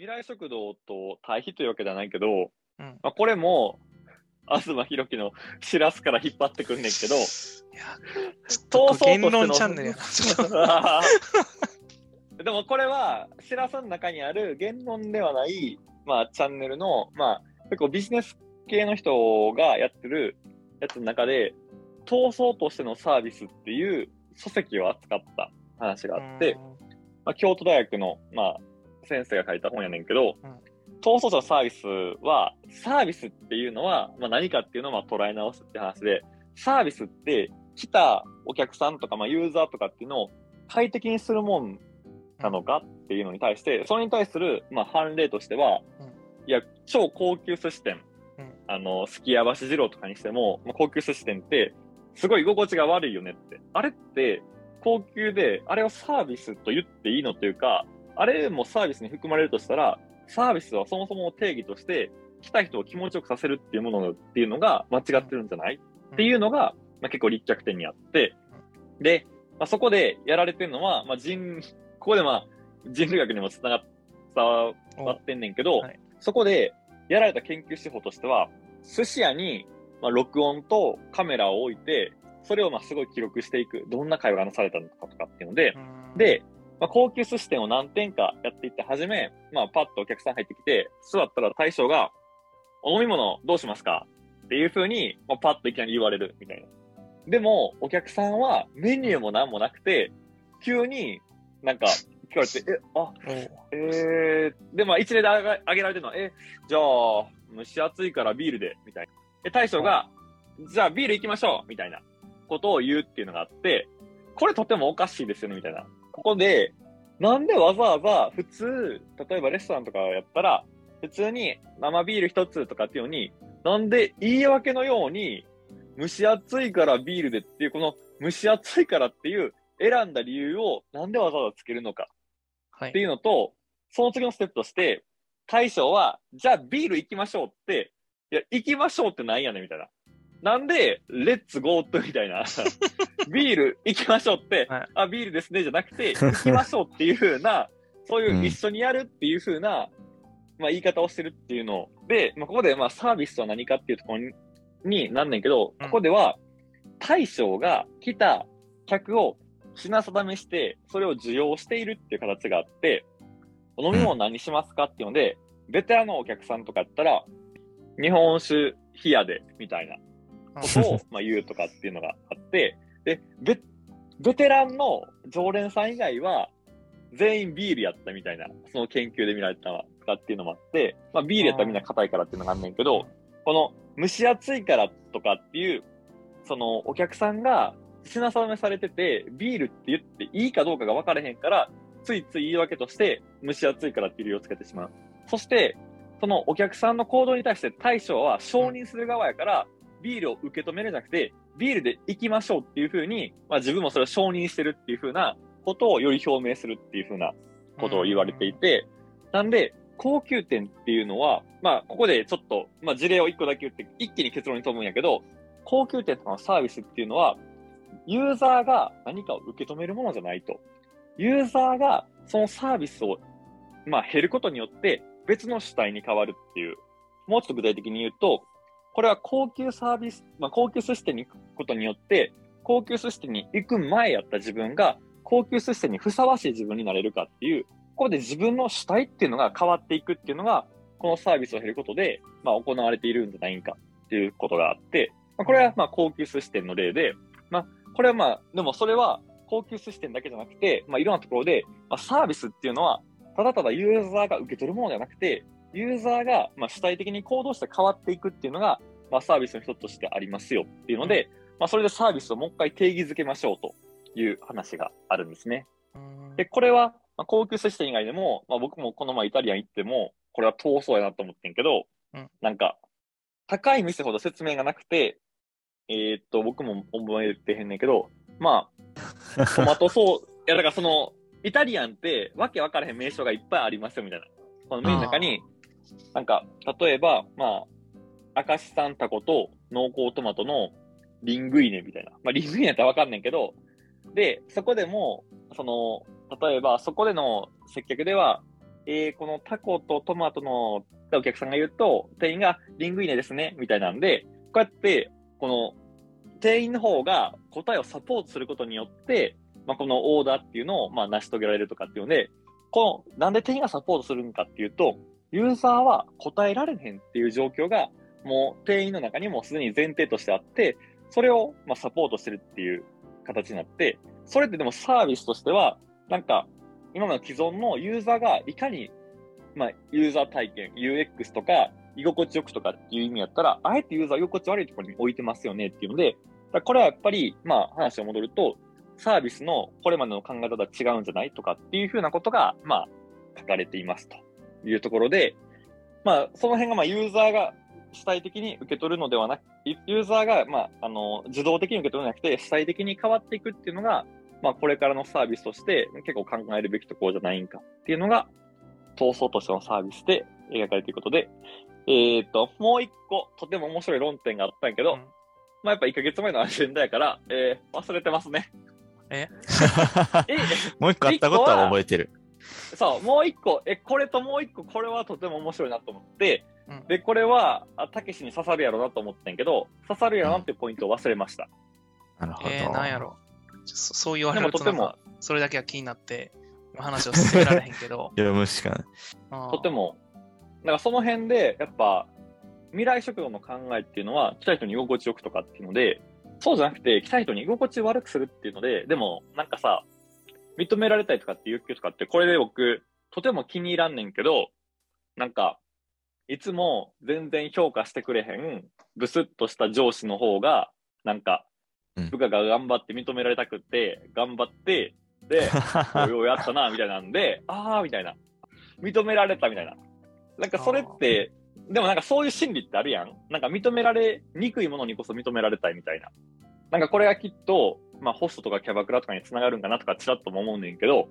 未来食堂と対比というわけではないけど、うんまあ、これも、東博樹のしらすから引っ張ってくんねんけど、いや、ちょっと言論チャンネルやな。ちょっとでもこれは、しらすの中にある言論ではない、まあ、チャンネルの、まあ、結構ビジネス系の人がやってるやつの中で、闘争としてのサービスっていう書籍を扱った話があって、まあ、京都大学の、まあ、先生が書いた本やねんけど、うん。闘争者のサービスは、サービスっていうのは、まあ、何かっていうのをまあ捉え直すって話で、サービスって来たお客さんとか、まあ、ユーザーとかっていうのを快適にするもんなのかっていうのに対して、それに対する、まあ、判例としては、うん。いや、超高級寿司店、うん。あの、すき家橋二郎とかにしても、まあ、高級寿司店って、すごい居心地が悪いよねって。あれって、高級で、あれをサービスと言っていいのというか、あれもサービスに含まれるとしたら、サービスはそもそも定義として、来た人を気持ちよくさせるっていうものっていうのが間違ってるんじゃない？っていうのが、まあ、結構立脚点にあって、で、まあ、そこでやられてるのは、まあ、人、ここでまあ、人類学にもつながっ伝わってんねんけど、はいそこでやられた研究手法としては、寿司屋に、まあ、録音とカメラを置いて、それをまあすごい記録していく。どんな会話がなされたのかとかっていうので、うん、で、まあ、高級寿司店を何店かやっていって、はじめ、まあ、パッとお客さん入ってきて、座ったら大将が、お飲み物どうしますか？っていう風に、まあ、パッといきなり言われるみたいな。でも、お客さんはメニューも何もなくて、急になんか聞かれて、え、あ、えー、で、まあ一例であげあげられてるのは、え、じゃあ、蒸し暑いからビールで、みたいな。で、大将が、じゃあビール行きましょうみたいなことを言うっていうのがあって、これとてもおかしいですよね、みたいな。ここで、なんでわざわざ普通、例えばレストランとかやったら、普通に生ビール一つとかっていうのに、なんで言い訳のように、蒸し暑いからビールでっていう、この蒸し暑いからっていう選んだ理由をなんでわざわざつけるのか。はいっていうのと、その次のステップとして、大将は、じゃあビール行きましょうって、いや、行きましょうってなんやねんみたいな。なんで、レッツゴーとみたいな、ビール行きましょうって、はい。あ、ビールですねじゃなくて、行きましょうっていう風な、そういう一緒にやるっていう風な、まあ言い方をしてるっていうの。で、まあここでまあサービスとは何かっていうところにになんねんけど、うん。ここでは、大将が来た客を品定めして、それを受容しているっていう形があって、お飲み物何にしますかっていうので、ベテランのお客さんとかやったら、日本酒冷やで、みたいなことを まあ言うとかっていうのがあって、で、ベベテランの常連さん以外は、全員ビールやったみたいな、その研究で見られたとかっていうのもあって、まあビールやったらみんな硬いからっていうのがあんねんけど、この蒸し暑いからとかっていう、そのお客さんが品定めされてて、ビールって言っていいかどうかが分からへんから、ついつい言い訳として蒸し暑いからっていう理由をつけてしまう。そして、そのお客さんの行動に対して大将は承認する側やから、ビールを受け止めるじゃなくて、ビールで行きましょうっていうふうに、まあ自分もそれを承認してるっていうふうなことをより表明するっていうふうなことを言われていて、なんで、高級店っていうのは、まあ、ここでちょっと、まあ、事例を一個だけ言って、一気に結論に飛ぶんやけど、高級店とかのサービスっていうのは、ユーザーが何かを受け止めるものじゃないと。ユーザーがそのサービスを、まあ、減ることによって別の主体に変わるっていう。もうちょっと具体的に言うと、これは高級サービス、まあ、高級寿司店に行くことによって、高級寿司店に行く前やった自分が、高級寿司店にふさわしい自分になれるかっていう、ここで自分の主体っていうのが変わっていくっていうのが、このサービスを減ることで、まあ、行われているんじゃないかっていうことがあって、まあ、これはまあ高級寿司店の例で、まあ、これはまあ、でもそれは高級寿司店だけじゃなくて、まあ、いろんなところで、まあ、サービスっていうのは、ただただユーザーが受け取るものではなくて、ユーザーがまあ主体的に行動して変わっていくっていうのが、まあ、サービスの一つとしてありますよっていうので、まあ、それでサービスをもう一回定義づけましょうという話があるんですね。うんで、これは、まあ、高級寿司店以外でも、まあ、僕もこの前イタリアン行っても、これは闘争やなと思ってんけど、うんなんか、高い店ほど説明がなくて、えーっと、僕も覚えてへんねんけど、まあ、トマトソース、いや、だからその、イタリアンってわけわからへん名称がいっぱいありますよ、みたいな。このメニューの中に、なんか、例えば、まあ、明石産タコと濃厚トマトのリングイネみたいな。まあ、リングイネったらわかんねんけど、で、そこでも、その、例えば、そこでの接客では、えー、このタコとトマトのお客さんが言うと、店員がリングイネですね、みたいなんで、こうやって、この店員の方が答えをサポートすることによって、まあ、このオーダーっていうのを、まあ、成し遂げられるとかっていうので、この、なんで店員がサポートするのかっていうと、ユーザーは答えられへんっていう状況が、もう店員の中にもすでに前提としてあって、それを、まあ、サポートしてるっていう形になって、それってでもサービスとしては、なんか、今の既存のユーザーがいかに、まあ、ユーザー体験、UX とか、居心地よくとかっていう意味やったら、あえてユーザー居心地悪いところに置いてますよねっていうので、これはやっぱり、まあ話を戻ると、サービスのこれまでの考え方は違うんじゃないとかっていうふうなことが、まあ、書かれていますと。いうところで、まあ、その辺が、まあ、ユーザーが主体的に受け取るのではなく、ユーザーが、まあ、あの、自動的に受け取らなくて、主体的に変わっていくっていうのが、まあ、これからのサービスとして結構考えるべきところじゃないんかっていうのが、闘争としてのサービスで描かれていることで、えっ、ー、と、もう一個、とても面白い論点があったんやけど、うん、まあ、やっぱ1ヶ月前のアジェンダやから、えー、忘れてますね。え？え もう一個あったことは覚えてる。そう、もう一個、え、これともう一個、これはとても面白いなと思って、うん、で、これは、たけしに刺さるやろなと思ってんけど、刺さるやろなっていうポイントを忘れました。なるほど。えー、なんやろ。そう言われるととてもそれだけは気になって、話を進められへんけど。読むしかない。とても、だからその辺で、やっぱ、未来食堂の考えっていうのは、来た人に居心地よくとかっていうので、そうじゃなくて、来た人に居心地悪くするっていうので、でも、なんかさ、認められたいとかって欲求とかって、これで僕、とても気に入らんねんけど、なんか、いつも全然評価してくれへん、ブスッとした上司の方が、なんか、部下が頑張って認められたくって、頑張って、で、ようやったな、みたいなんで、あー、みたいな。認められたみたいな。なんかそれって、でもなんかそういう心理ってあるやん。なんか認められにくいものにこそ認められたいみたいな。なんかこれがきっと、まあホストとかキャバクラとかにつながるんかなとかちらっとも思うねんけど、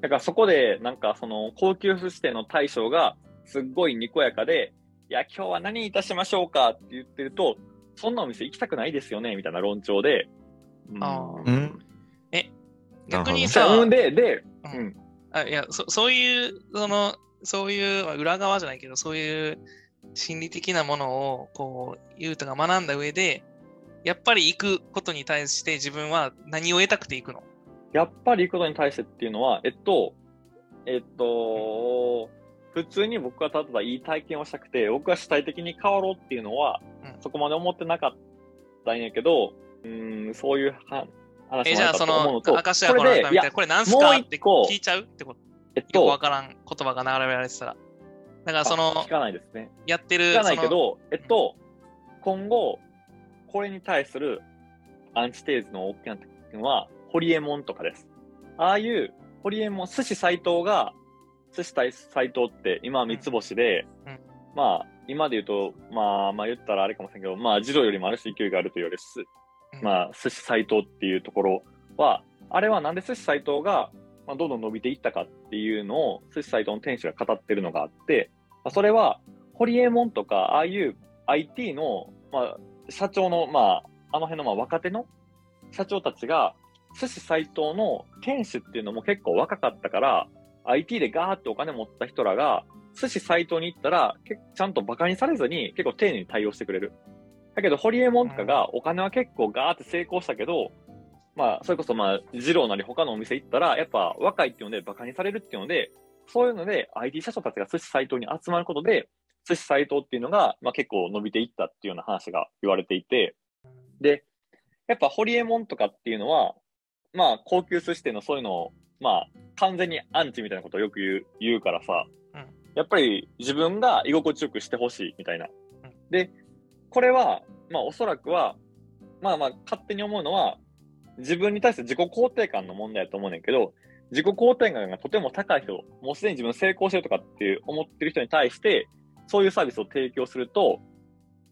だからそこでなんかその高級寿司店の大将がすっごいにこやかで、いや今日は何いたしましょうかって言ってると、そんなお店行きたくないですよねみたいな論調で。ああ。うん。え、逆にさ、で、で、うん。あいやそ、そういう、その、そういう、裏側じゃないけど、そういう心理的なものを、こう、ユータが学んだ上で、やっぱり行くことに対して自分は何を得たくて行くの？やっぱり行くことに対してっていうのは、えっと、えっと、普通に僕はただいい体験をしたくて、僕は主体的に変わろうっていうのは、うん、そこまで思ってなかったんやけど、うん、そういう話もえ、じゃあその、明石家このみたいな、これ何すか？って聞いちゃうってこと？えっと、よくわからん言葉が並べられてたら。だからその、聞かないですね。やってる。聞かないけど、えっと、今後、これに対するアンチテーズの大きな点は、ホリエモンとかです。ああいう、ホリエモン、寿司斎藤が、寿司斎藤って今は三つ星で、うんうん、まあ、今で言うと、まあ、まあ言ったらあれかもしれんけど、まあ、児童よりもある種勢いがあると言われす、まあ、寿司斎藤っていうところは、あれはなんで寿司斎藤がまあ、どんどん伸びていったかっていうのを、寿司サイトの店主が語ってるのがあって、まあ、それは、ホリエモンとか、ああいう IT の、まあ、社長の、まあ、あの辺のまあ若手の社長たちが、寿司斎藤の店主っていうのも結構若かったから、IT でガーってお金持った人らが、寿司斎藤に行ったら、ちゃんと馬鹿にされずに結構丁寧に対応してくれる。だけど、ホリエモンとかがお金は結構ガーって成功したけど、まあ、それこそまあ、二郎なり他のお店行ったら、やっぱ若いっていうので馬鹿にされるっていうので、そういうので IT 社長たちが寿司斎藤に集まることで、寿司斎藤っていうのが、まあ結構伸びていったっていうような話が言われていて、で、やっぱホリエモンとかっていうのは、まあ高級寿司店のそういうのを、まあ完全にアンチみたいなことをよく言う言うからさ、うん、やっぱり自分が居心地よくしてほしいみたいな。うん、で、これは、まあおそらくは、まあまあ勝手に思うのは、自分に対して自己肯定感の問題だと思うねんけど、自己肯定感がとても高い人、もうすでに自分成功してるとかって思ってる人に対して、そういうサービスを提供すると、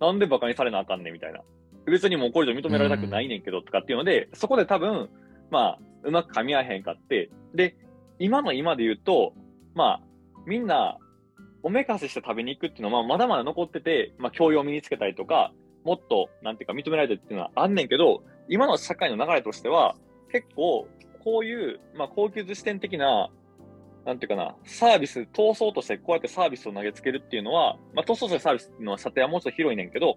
なんで馬鹿にされなあかんねんみたいな。別にもうこれ以上認められたくないねんけどとかっていうので、そこで多分、まあ、うまく噛み合えへんかって、で、今の今で言うと、まあ、みんな、おめかしして食べに行くっていうのは、まだまだ残ってて、まあ、教養を身につけたりとか、もっと、なんていうか、認められてっていうのはあんねんけど、今の社会の流れとしては、結構、こういう、まあ、高級寿司店的な、なんていうかな、サービス、通そうとしてこうやってサービスを投げつけるっていうのは、まあ、通そうとしてサービスっていうの射程はもうちょっと広いねんけど、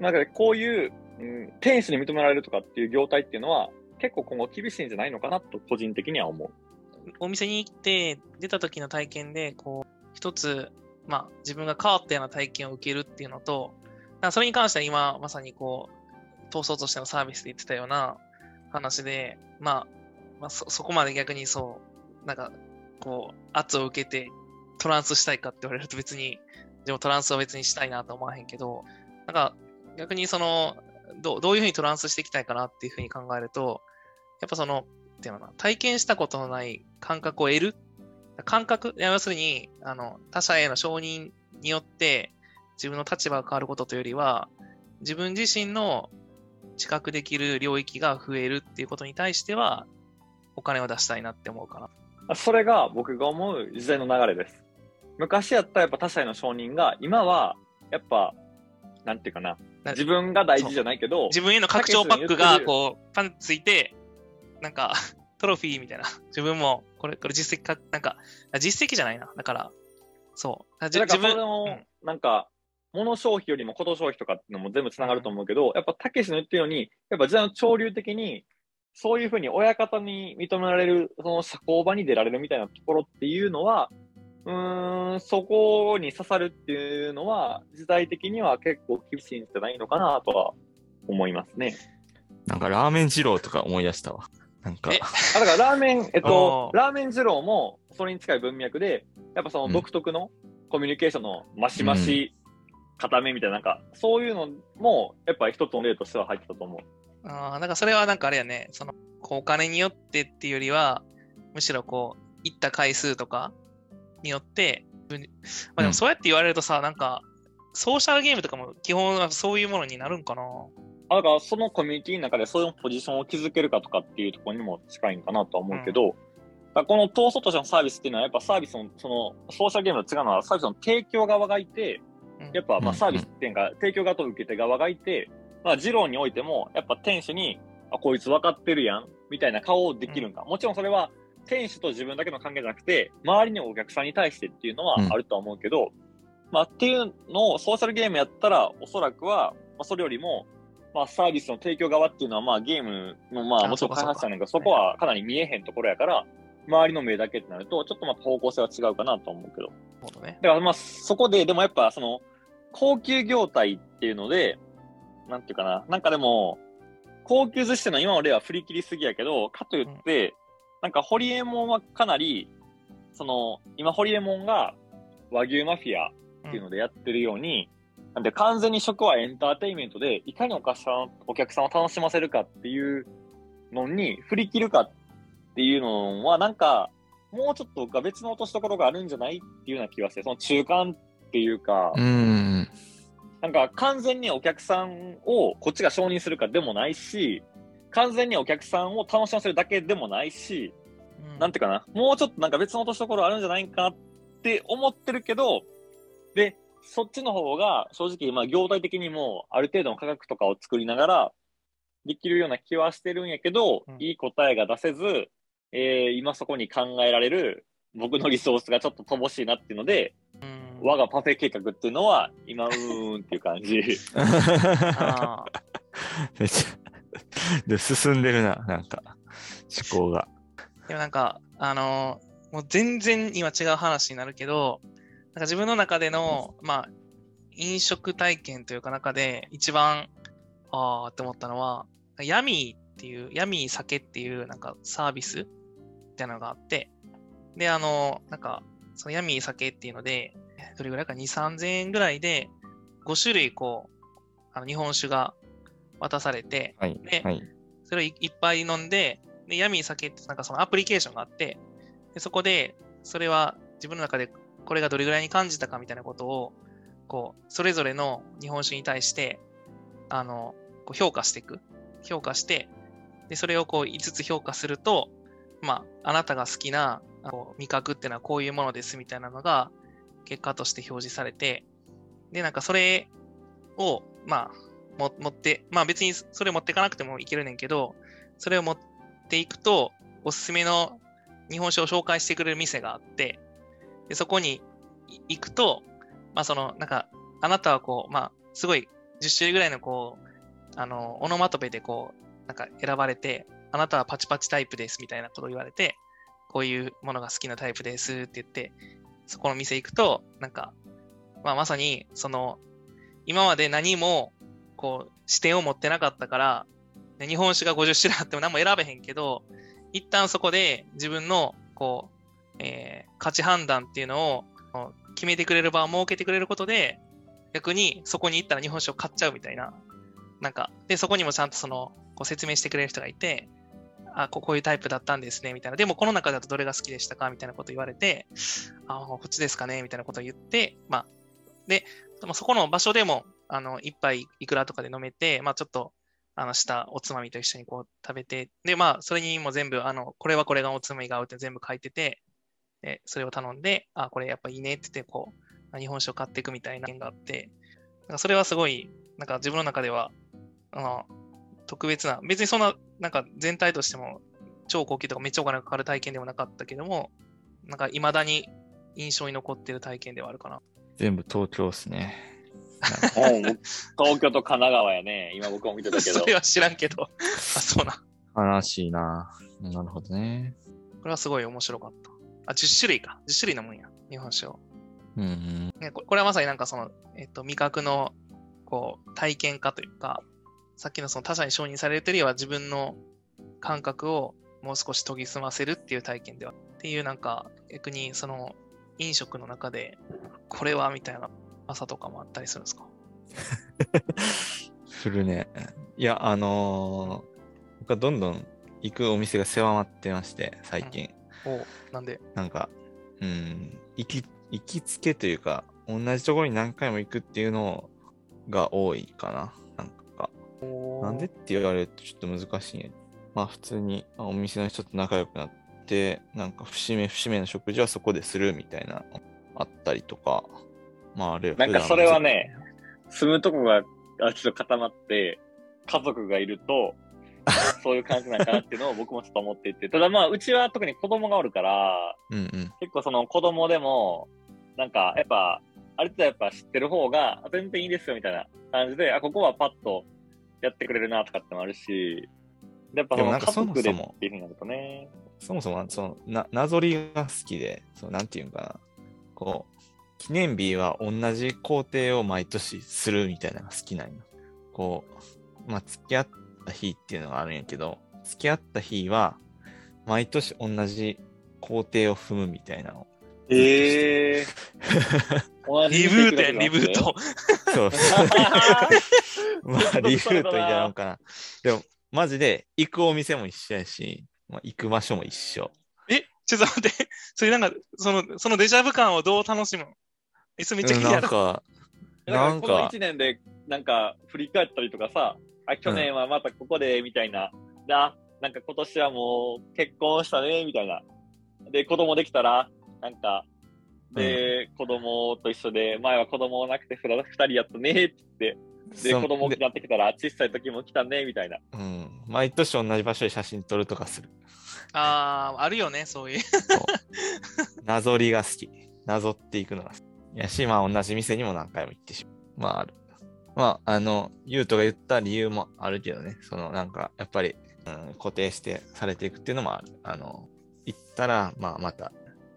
なんかこういう、うん、店主に認められるとかっていう業態っていうのは、結構今後厳しいんじゃないのかなと個人的には思う。お店に行って出た時の体験で、こう、一つ、まあ自分が変わったような体験を受けるっていうのと、それに関しては今まさにこう、通そうとしてのサービスで言ってたような話で、まあ、まあそ、そこまで逆にそう、なんか、こう、圧を受けてトランスしたいかって言われると別に、でもトランスは別にしたいなと思わへんけど、なんか逆にその、どどういうふうにトランスしていきたいかなっていうふうに考えると、やっぱその、っていうのな、体験したことのない感覚を得る感覚、要するに、あの、他者への承認によって自分の立場が変わることというよりは、自分自身の知覚できる領域が増えるっていうことに対しては、お金を出したいなって思うかな。それが僕が思う時代の流れです。昔やったらやっぱ他者への承認が、今はやっぱ、なんていうかな、自分が大事じゃないけど、自分への拡張パックがこう、パンついて、なんか、トロフィーみたいな。自分も、これ、これ実績か、なんか、実績じゃないな。だから、そう。自分の、うん、なんか、物消費よりもこと消費とかっていうのも全部つながると思うけど、うん、やっぱ、たけしの言ってるように、やっぱ時代の潮流的に、そういうふうに親方に認められる、その社交場に出られるみたいなところっていうのは、うん、そこに刺さるっていうのは、時代的には結構厳しいんじゃないのかなとは思いますね。なんかラーメン二郎とか思い出したわ。なんか。あ、だからラーメン、えっと、ラーメン二郎もそれに近い文脈で、やっぱその独特のコミュニケーションのマシマシ、固めみたいな、なんか、そういうのも、やっぱ一つの例としては入ってたと思う。ああ、なんかそれはなんかあれやね、その、こうお金によってっていうよりは、むしろこう、行った回数とかによって、まあでもそうやって言われるとさ、うん、なんか、ソーシャルゲームとかも基本はそういうものになるんかな。あだからそのコミュニティの中でそういうポジションを築けるかとかっていうところにも近いんかなとは思うけど、うん、この統率としてのサービスっていうのはやっぱサービスの、そのソーシャルゲームと違うのはサービスの提供側がいて、やっぱまあサービスっていうか、提供側と受け手側がいて、まあ二郎においてもやっぱ店主に、あ、こいつ分かってるやん、みたいな顔をできるんか。もちろんそれは店主と自分だけの関係じゃなくて、周りのお客さんに対してっていうのはあるとは思うけど、まあっていうのをソーシャルゲームやったら、おそらくは、まあそれよりも、まあ、サービスの提供側っていうのは、まあ、ゲームの、まあ、もちろん開発者なんか、そこはかなり見えへんところやから、周りの目だけってなると、ちょっとまた方向性は違うかなと思うけど。ね。だからまあ、そこで、でもやっぱ、その、高級業態っていうので、なんていうかな、なんかでも、高級寿司の今の例は振り切りすぎやけど、かといって、うん、なんか、ホリエモンはかなり、その、今、ホリエモンが和牛マフィアっていうのでやってるように、うんなんで完全に食はエンターテインメントで、いかにお客さんお客さんを楽しませるかっていうのに振り切るかっていうのは、なんか、もうちょっとが別の落としどころがあるんじゃないっていうような気がして、その中間っていうか、うんなんか完全にお客さんをこっちが承認するかでもないし、完全にお客さんを楽しませるだけでもないし、うん、なんていうかな、もうちょっとなんか別の落としどころあるんじゃないかなって思ってるけど、で、そっちの方が正直、まあ、業態的にもある程度の価格とかを作りながらできるような気はしてるんやけど、うん、いい答えが出せず、えー、今そこに考えられる僕のリソースがちょっと乏しいなっていうので、うん、我がパフェ計画っていうのは今、うーんっていう感じ。めっちゃ、で、進んでるな、なんか、思考が。でもなんか、あのー、もう全然今違う話になるけど、なんか自分の中での、まあ、飲食体験というか中で一番、ああって思ったのは、ヤミーっていう、ヤミー酒っていうなんかサービスっていうのがあって、で、あの、なんか、そのヤミー酒っていうので、どれぐらいか？2、3000円ぐらいで、5種類こう、あの日本酒が渡されて、はい、で、はい、それをいっぱい飲んで、で、ヤミー酒ってなんかそのアプリケーションがあって、でそこで、それは自分の中でこれがどれぐらいに感じたかみたいなことを、こう、それぞれの日本酒に対して、あの、こう評価していく。評価して、で、それをこう5つ評価すると、まあ、あなたが好きなこう味覚っていうのはこういうものですみたいなのが結果として表示されて、で、なんかそれを、まあ、も持って、まあ別にそれ持っていかなくてもいけるねんけど、それを持っていくと、おすすめの日本酒を紹介してくれる店があって、でそこに行くと、まあその、なんか、あなたはこう、まあ、すごい10種類ぐらいのこう、あの、オノマトペでこう、なんか選ばれて、あなたはパチパチタイプですみたいなことを言われて、こういうものが好きなタイプですって言って、そこの店行くと、なんか、まあまさに、その、今まで何も、こう、視点を持ってなかったから、日本酒が50種類あっても何も選べへんけど、一旦そこで自分の、こう、えー価値判断っていうのを決めてくれる場を設けてくれることで、逆にそこに行ったら日本酒を買っちゃうみたいな。なんか、で、そこにもちゃんとその、こう説明してくれる人がいて、あ、こうこういうタイプだったんですね、みたいな。でも、この中だとどれが好きでしたか？みたいなこと言われて、あ、こっちですかね？みたいなことを言って、まあ、で、でもそこの場所でも、あの、一杯いくらとかで飲めて、まあ、ちょっと、あの、したおつまみと一緒にこう食べて、で、まあ、それにも全部、あの、これはこれがおつまみが合うって全部書いてて、で、それを頼んで、あ、これやっぱいいねって言って、こう、日本酒を買っていくみたいな件があって、なんかそれはすごい、なんか自分の中では、あの、特別な、別にそんな、なんか全体としても超高級とかめっちゃお金がかかる体験ではなかったけども、なんか未だに印象に残ってる体験ではあるかな。全部東京っすね。うん東京と神奈川やね。今僕も見てたけど そ。れは知らんけど、あ、そうな。悲しいな。なるほどね。これはすごい面白かった。あ、10種類か。10種類のもんや。日本酒を。うんうん。ね、ここれはまさになんかその、えっと、味覚の、こう、体験化というか、さっきのその他者に承認されるというよりは自分の感覚をもう少し研ぎ澄ませるっていう体験では。っていうなんか、逆にその、飲食の中で、これはみたいな朝とかもあったりするんですか？するね。いや、あのー僕はどんどん行くお店が狭まってまして、最近。おうなんで、なんか、うん、行き、行きつけというか、同じところに何回も行くっていうのが多いかな。なんでって言われるとちょっと難しいね。まあ普通にあお店の人と仲良くなって、なんか節目節目の食事はそこでするみたいな、あったりとか、まああれなんかそれは、ね、住むとこがあちょっと固まって、家族がいると、そういう感じなんかなっていうのを僕もちょっと思っていて。ただまあ、うちは特に子供がおるから、うんうん。結構その子供でも、なんかやっぱ、ある程度やっぱ知ってる方が、あ全然いいですよみたいな感じで、あ、ここはパッとやってくれるなとかってのもあるし、やっぱそのでもなんか家族でそもそもっていうふうになるとね。そもそも、その、な、なぞりが好きで、その、なんていうんかな。こう、記念日は同じ工程を毎年するみたいなのが好きなんよ。こう、まあ、付き合った日っていうのがあるんやけど、付き合った日は、毎年同じ工程を踏むみたいなの。ええー。リブートやん、リブート。そう。まあ、リフートみたいなのかな。でも、マジで、行くお店も一緒やし、まあ、行く場所も一緒。え、ちょっと待って、それなんか、その、そのデジャブ感をどう楽しむの？え、それめっちゃ気になる。なんか、ななんんか、このか1、年で、なんか、振り返ったりとかさ、あ、去年はまたここで、みたいな。だ、なんか今年はもう結婚したね、みたいな。で、子供できたら、なんか、で、子供と一緒で、前は子供なくて二人やったね、って言って、で、子供大きでくなってきたら、小さい時も来たね、みたいな。うん、毎年同じ場所で写真撮るとかする。ああ、あるよね、そういう。なぞりが好き。なぞっていくのが好き。やし、まあ同じ店にも何回も行ってしまう。まあある。まあ、あの、ゆうとが言った理由もあるけどね。そのなんか、やっぱり、うん、固定してされていくっていうのもある。あの、行ったら、まあまた、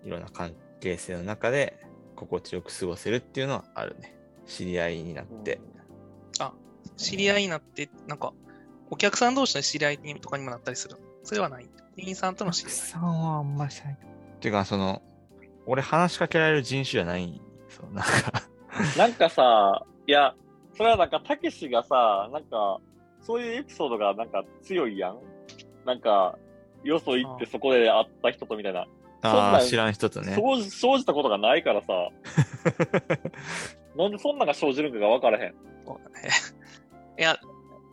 いろんな関係性の中で、心地よく過ごせるっていうのはあるね。知り合いになって。知り合いになって、なんか、お客さん同士の知り合いにとかにもなったりする。それはない。店員さんとの知り合い。さんはあんまりしない。っていうか、その、俺話しかけられる人種じゃない。そう、なんか、なんかさ、いや、それはなんか、たけしがさ、なんか、そういうエピソードがなんか強いやんなんか、よそ行ってそこで会った人とみたいな。そんああ、知らん人とね。そう生じたことがないからさ、なんでそんなんが生じるんかが分からへん。いや、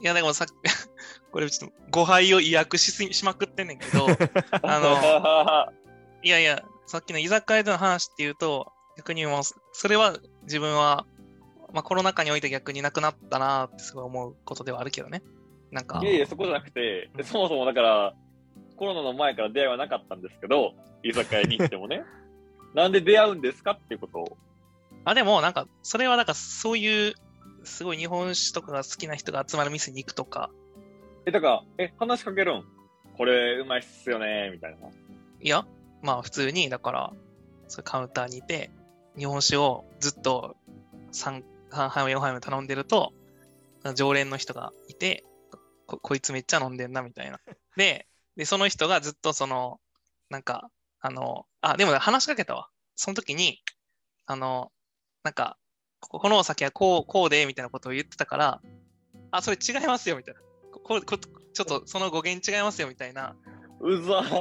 いやでもさっき、これちょっと誤配を意訳しすぎしまくってんねんけど、あの、いやいや、さっきの居酒屋での話っていうと、逆にもう、それは自分は、まあコロナ禍において逆になくなったなってすごい思うことではあるけどね。なんかい、やいや、そこじゃなくて、そもそもだから、コロナの前から出会いはなかったんですけど、居酒屋に行ってもね。なんで出会うんですかっていうことを。あ、でもなんか、それはなんかそういう、すごい日本酒とかが好きな人が集まる店に行くとか、え、だから、え、話しかけるんこれ、うまいっすよねみたいな。いや、まあ普通に、だから、そうカウンターにいて、日本酒をずっと3、3杯も4杯も頼んでると、常連の人がいて、ここいつめっちゃ飲んでんな、みたいな。で、で、その人がずっとその、なんか、あの、あ、でも話しかけたわ。その時に、あの、なんか、ここのお酒はこう、こうで、みたいなことを言ってたから、あ、それ違いますよ、みたいな。こここちょっとその語源違いますよ、みたいな。うざ。うざ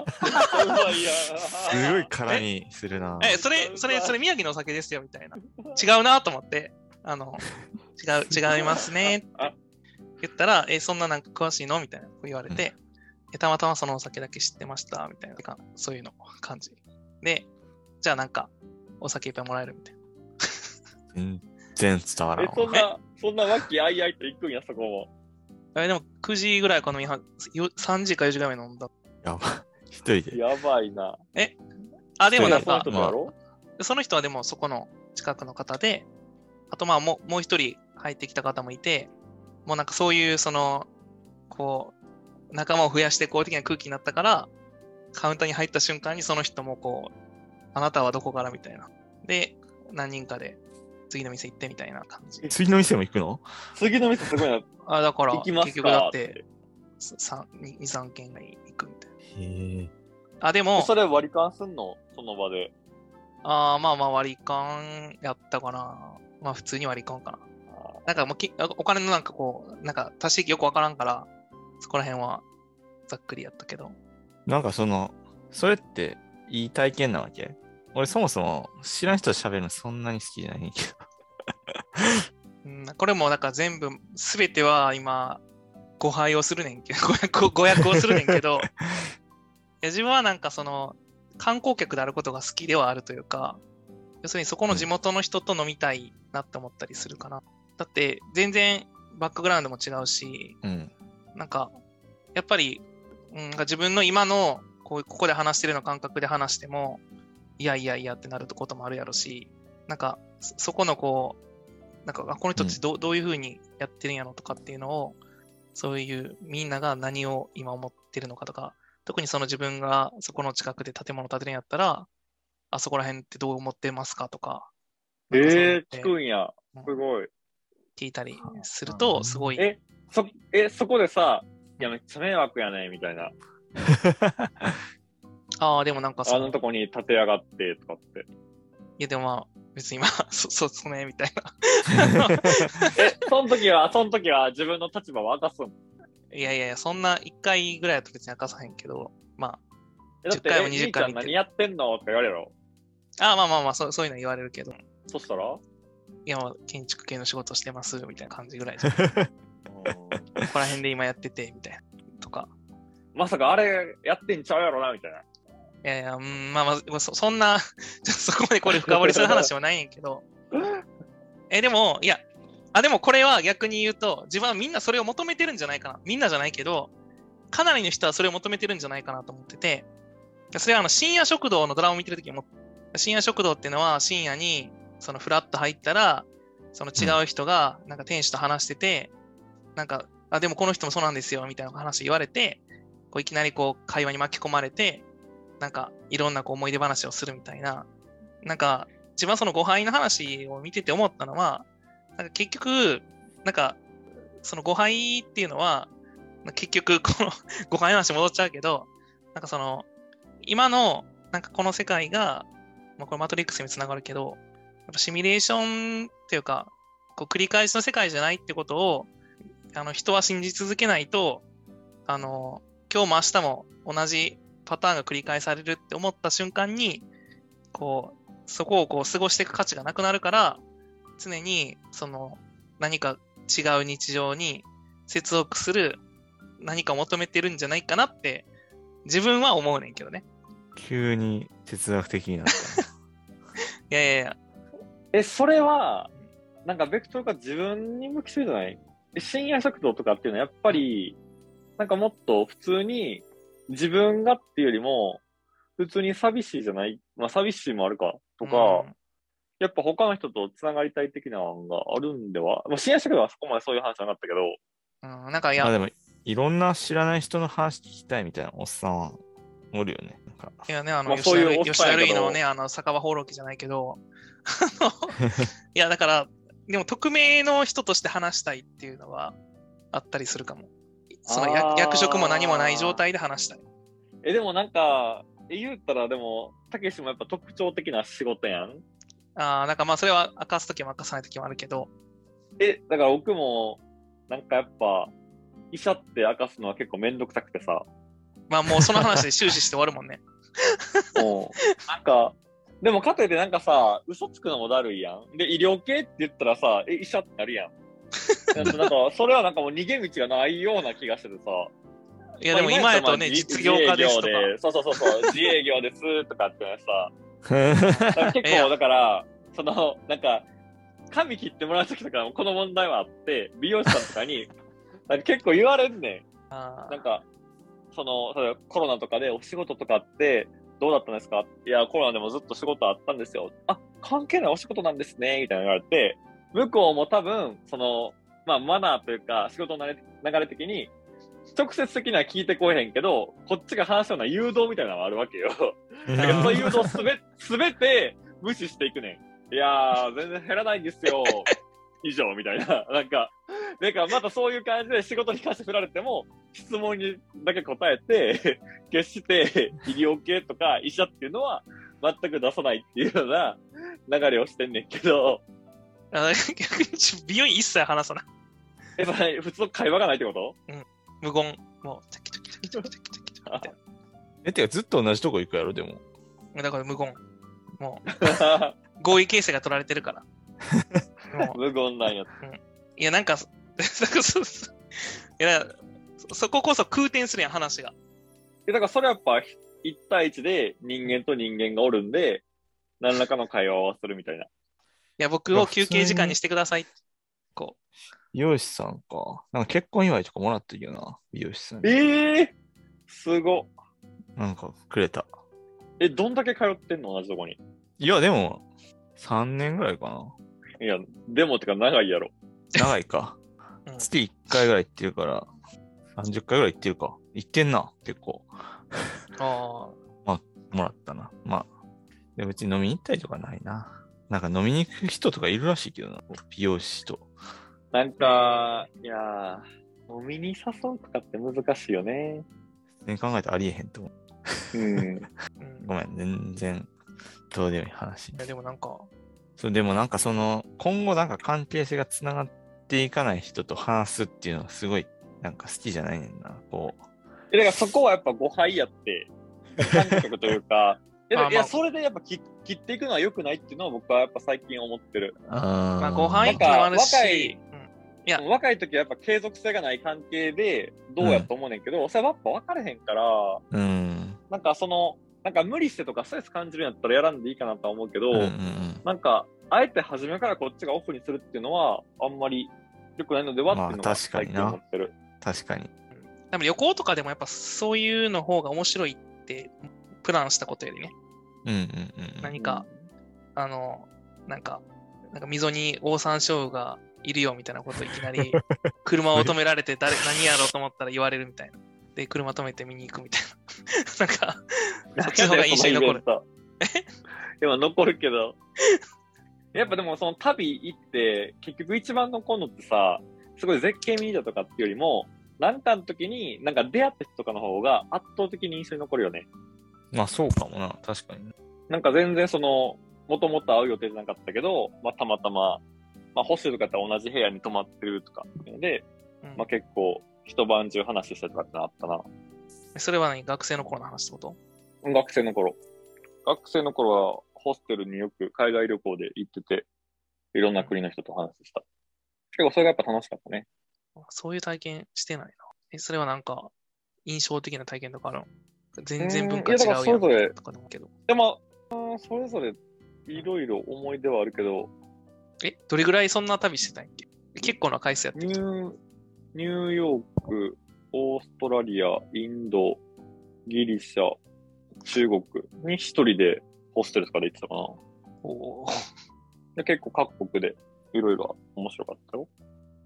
いや。すごい絡みするな。え、それ、それ、それ宮城のお酒ですよ、みたいな。違うなと思って、あの、違う、違いますねってあ言ったら、え、そんななんか詳しいの？みたいなこと言われて、えたまたまそのお酒だけ知ってました、みたいなか、そういうの感じ。で、じゃあなんか、お酒いっぱいもらえるみたいな。全然伝わらんえ、わ。そんな、そんな和気あいあいと行くんや、そこも。え、でも9時ぐらいか飲みは、よ3時か4時ぐらい飲んだ。やば。一人で。やばいな。あ、でもなんそのか、人だろ？その人はでもそこの近くの方で、あとまあもうもう一人入ってきた方もいて、もうなんかそういうその、こう、仲間を増やしていこう的な空気になったから、カウンターに入った瞬間にその人もこう、あなたはどこからみたいな。で、何人かで次の店行ってみたいな感じ。次の店も行くの？次の店すごいな。あ、だから行きますか？結局だって、2、3軒が行くみたいな。へえ。あ、でも、それ割り勘すんの？その場で。あーまあまあ割り勘やったかな。まあ普通に割り勘かな。なんかもうきお金のなんかこう、なんか足しよくわからんから、そこら辺はざっくりやったけど。なんかその、それっていい体験なわけ？俺そもそも知らん人と喋るのそんなに好きじゃないけど。うん、これもなんか全部、すべては今、誤配をするねんけど、誤訳をするねんけど、いや自分はなんかその、観光客であることが好きではあるというか、要するにそこの地元の人と飲みたいなって思ったりするかな。だって全然バックグラウンドも違うし、うん。なんか、やっぱり、うん、自分の今のこうここで話してるような感覚で話しても、いやいやいやってなることもあるやろし、なんか、そそこのこう、なんか、あこの人たちど,、うどういう風にやってるんやろとかっていうのを、そういうみんなが何を今思ってるのかとか、特にその自分がそこの近くで建物建てるんやったら、あそこら辺ってどう思ってますかとか、えってー、聞くんや。すごい。聞いたりすると、すごい、え、そ、え、そこでさ、いや、めっちゃ迷惑やね、みたいな。ああ、でもなんかそのあのとこに立て上がって、とかって。いや、でもまあ、別にまあ、そ、そうですね、みたいな。え、その時は、その時は自分の立場を明かすんいやいやいや、そんな1回ぐらいだと別に明かさへんけど、まえだって、10回もえ20回見て兄ちゃん何やってんの？って言われるろ。あ、あまあまあまあそう、そういうの言われるけど、そしたら？いや、まあ建築系の仕事してます、みたいな感じぐらいじゃん。ここら辺で今やってて、みたいな。とか。まさかあれやってんちゃうやろな、みたいな。いやいや、うん、まあまあ、そんな、そこまでこれ深掘りする話はないねんけど。え、でも、いや、あ、でもこれは逆に言うと、自分はみんなそれを求めてるんじゃないかな。みんなじゃないけど、かなりの人はそれを求めてるんじゃないかなと思ってて、それはあの深夜食堂のドラマを見てるときも、深夜食堂っていうのは深夜に、そのフラッと入ったら、その違う人が、なんか店主と話してて、なんか、あ、でもこの人もそうなんですよ、みたいな話言われて、こういきなりこう会話に巻き込まれて、なんかいろんなこう思い出話をするみたいな、なんか自分はその誤配の話を見てて思ったのは、なんか結局、なんかその誤配っていうのは、結局この 誤配の話戻っちゃうけど、なんかその、今のなんかこの世界が、まあ、これマトリックスにつながるけど、やっぱシミュレーションっていうか、こう繰り返しの世界じゃないってことを、あの人は信じ続けないと、あの、今日も明日も同じパターンが繰り返されるって思った瞬間に、こう、そこをこう過ごしていく価値がなくなるから、常にその何か違う日常に接続する何かを求めてるんじゃないかなって自分は思うねんけどね。急に哲学的になった。いやいやいや、え、それは、なんかベクトルが自分に向きするじゃない？え深夜食堂とかっていうのはやっぱり、なんかもっと普通に自分がっていうよりも、普通に寂しいじゃない、まあ寂しいもあるか、とか、やっぱ他の人と繋がりたい的なのがあるんでは、まあ、支援者けどはそこまでそういう話はなかったけど、うん、うん、なんかいや、まあでも、いろんな知らない人の話聞きたいみたいなおっさんはおるよね。なんか。いやね、あの、まあそういう吉田類のね、あの、酒場放浪記じゃないけど、いや、だから、でも、匿名の人として話したいっていうのはあったりするかも。その役職も何もない状態で話したい。え、でもなんか、え言ったらでも、たけしもやっぱ特徴的な仕事やん。ああ、なんかまあ、それは明かすときも明かさないときもあるけど、え、だから僕も、なんかやっぱ、医者って明かすのは結構めんどくさくてさ、まあもうその話で終始して終わるもんね。もう、なんか、でもかといってなんかさ、嘘つくのもだるいやん。で、医療系って言ったらさ、え、医者ってなるやん。なんか、それはなんかもう逃げ道がないような気がしててさ。いや、でもまあ今やとね、自実業家ですとか。そうそうそうそう、自営業ですとかってさ、結構、だから、その、なんか、髪切ってもらうときとかもこの問題はあって、美容師さんとかに、か結構言われんね。なんか、その、コロナとかでお仕事とかって、どうだったんですか？いや、コロナでもずっと仕事あったんですよ。あ、関係ないお仕事なんですね、みたいな言われて、向こうも多分、その、まあ、マナーというか、仕事の流れ流れ的に、直接的には聞いてこえへんけど、こっちが話すような誘導みたいなのがあるわけよ。だからその誘導すべ、すべて無視していくねん。いやー、全然減らないんですよ。以上、みたいな。なんか、なんかまたそういう感じで仕事に関して振られても、質問にだけ答えて、決して医療系とか医者っていうのは全く出さないっていうような流れをしてんねんけど、あ逆に美容院一切話さない。え、それ普通の会話がないってこと？無言。もう、チャキチャキチャキチャキチャキチャキチャキえ、てかずっと同じとこ行くやろ、でも。だから無言。もう、合意形成が取られてるから。無言なんや。いや、なんか、そそうそういや、そここそ空転するやん、話が。えだからそれやっぱ1対1で人間と人間がおるんで、何らかの会話をするみたいな。いや、僕を休憩時間にしてください。こう美容師さんか。なんか結婚祝いとかもらったけどな、美容師さんに。ええすご。なんかくれた。え、どんだけ通ってんの同じとこに？いや、でも、3年ぐらいかな。いや、でもってか長いやろ。長いか。う。うん、月1回ぐらい行ってるから、30回ぐらい行ってるか。行ってんな、結構。あもらったな。まあ、で別に飲みに行ったりとかないな。なんか飲みに行く人とかいるらしいけどな。美容師と。なんか、いやー、飲みに誘うとかって難しいよね。普通に考えたらありえへんと思う。うん。ごめん、全然、どうでもいい話い。や、でもなんか、そう、でもなんかその、今後なんか関係性がつながっていかない人と話すっていうのはすごい、なんか好きじゃないねんな。こう。え、だからそこはやっぱ誤解やって、感覚というか、いや、いやそれでやっぱ切切っていくのは良くないっていうのは僕はやっぱ最近思ってる。あまあ、後輩っていうのもあるし、若いや若い時はやっぱ継続性がない関係でどうやと思うねんけど、それはやっぱ分かれへんから、うん。なんかその、なんか無理してとかストレス感じるんやったらやらんでいいかなとは思うけど、うんうんうん。なんか、あえて初めからこっちがオフにするっていうのは、あんまり良くないのではっていうのまあが最確かにな近思ってる。確かに。でも旅行とかでもやっぱそういうの方が面白いって、プランしたことよりね、うんうんうん。何か、あの、なんか、なんか溝にオオサンショウウがいるよみたいなこといきなり、車を止められて誰、何やろうと思ったら言われるみたいな。で、車止めて見に行くみたいな。なんか、そっちの方が印象に残る。る。今残るけど。やっぱでもその旅行って、結局一番残るのってさ、すごい絶景見に行ったとかっていうよりも、なんかの時に、なんか出会った人とかの方が圧倒的に印象に残るよね。まあそうかもな。確かにね。なんか全然その、もともと会う予定じゃなかったけど、まあたまたま、まあホステルとかやったら同じ部屋に泊まってるとかっていうので、うんまあ結構一晩中話したりとかってのあったな。それは何？学生の頃の話ってこと？学生の頃。学生の頃はホステルによく海外旅行で行ってて、いろんな国の人と話した。結構それがやっぱ楽しかったね。そういう体験してないな。え、それはなんか、印象的な体験とかあるの？全然文化違うやんとかでもけど。でも、うんそれぞれいろいろ思い出はあるけど、え、どれぐらいそんな旅してたんやっけ？結構な回数やってニュー、ニューヨーク、オーストラリア、インド、ギリシャ、中国に一人でホステルとかで行ってたかな。おで結構各国でいろいろ面白かったよ。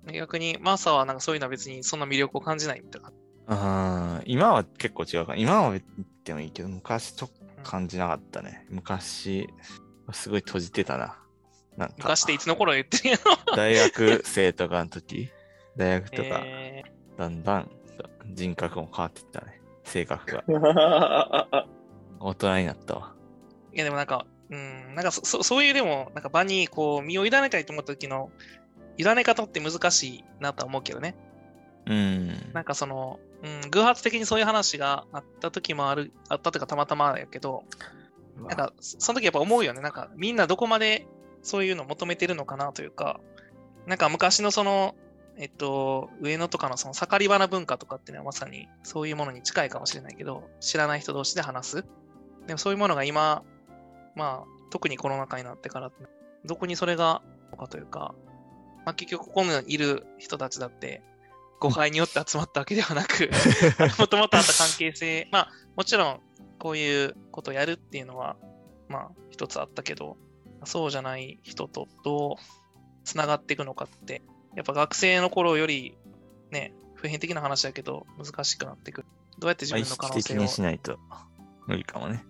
ー逆に、マーサーはなんかそういうのは別にそんな魅力を感じないみたいな。あー今は結構違うか。今は言ってもいいけど、昔ちょっと感じなかったね。昔、すごい閉じてたな。なんか、昔っていつの頃言ってるや大学生とかの時、大学とか、えだんだん人格も変わっていったね。性格が。大人になったわ。ーいやでもなんか、うん、なんかそそそういうでも、なんか場にこう身を委ねたいと思った時の委ね方って難しいなとは思うけどね。うん。なんかその、うん、偶発的にそういう話があった時もある、あったというかたまたまやけど、なんかそその時やっぱ思うよね。なんかみんなどこまでそういうのを求めてるのかなというか、なんか昔のその、えっと、上野とかのその盛り場な文化とかっていうのはまさにそういうものに近いかもしれないけど、知らない人同士で話す。でもそういうものが今、まあ、特にコロナ禍になってから、どこにそれが、のかというか、まあ結局ここにいる人たちだって、誤解によって集まったわけではなく、もともとあった関係性、まあもちろんこういうことをやるっていうのは、まあ一つあったけど、そうじゃない人とどうつながっていくのかって、やっぱ学生の頃よりね、普遍的な話だけど難しくなってくる。どうやって自分の可識的能性をにしないと無理かもね。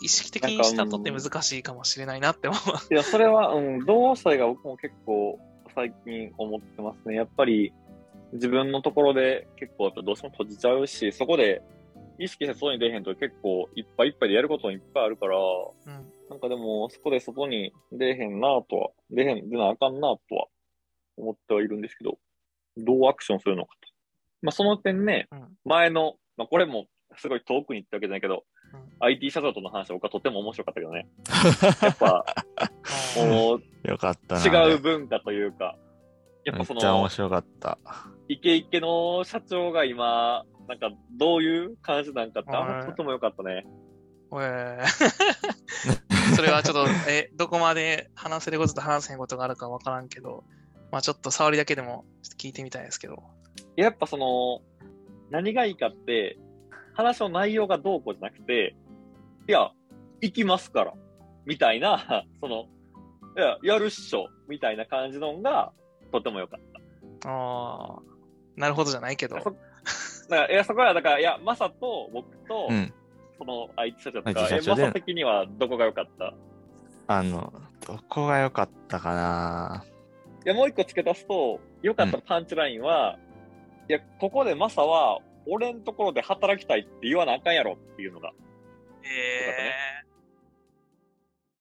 意識的にしたとって難しいかもしれないなって思う。いや、それは、うん、同歳が僕も結構最近思ってますね。やっぱり自分のところで結構やっぱどうしても閉じちゃうし、そこで意識して外に出へんと結構いっぱいいっぱいでやることもいっぱいあるから、うん。なんかでもそこで外に出へんなとは、出へん、出なあかんなとは思ってはいるんですけど、どうアクションするのかと。まあその点ね、うん前の、まあこれもすごい遠くに行ったわけじゃないけど、うん IT 社長との話は僕はとても面白かったけどね。やっぱ、もうよかったな。違う文化というか、やっめっぱその、ちゃ面白かった。イケイケの社長が今、なんかどういう感じなんかって、あとてもよかったね。おえーそれはちょっと、え、どこまで話せることと話せへんことがあるかわからんけど、まあちょっと触りだけでもちょっと聞いてみたいですけど。やっぱその、何がいいかって、話の内容がどうこうじゃなくて、いや、行きますから、みたいな、その、いや、やるっしょ、みたいな感じのが、とてもよかった。ああ、なるほどじゃないけど。そだから、いや、そこは、だから、いや、マサと僕と、うん。その IT 社長とか、え、社長で。マサ的にはどこが良かった？あの、どこが良かったかな？いや、もう一個付け足すと、良かったパンチラインは、いや、ここでマサは、俺のところで働きたいって言わなあかんやろっていうのが。え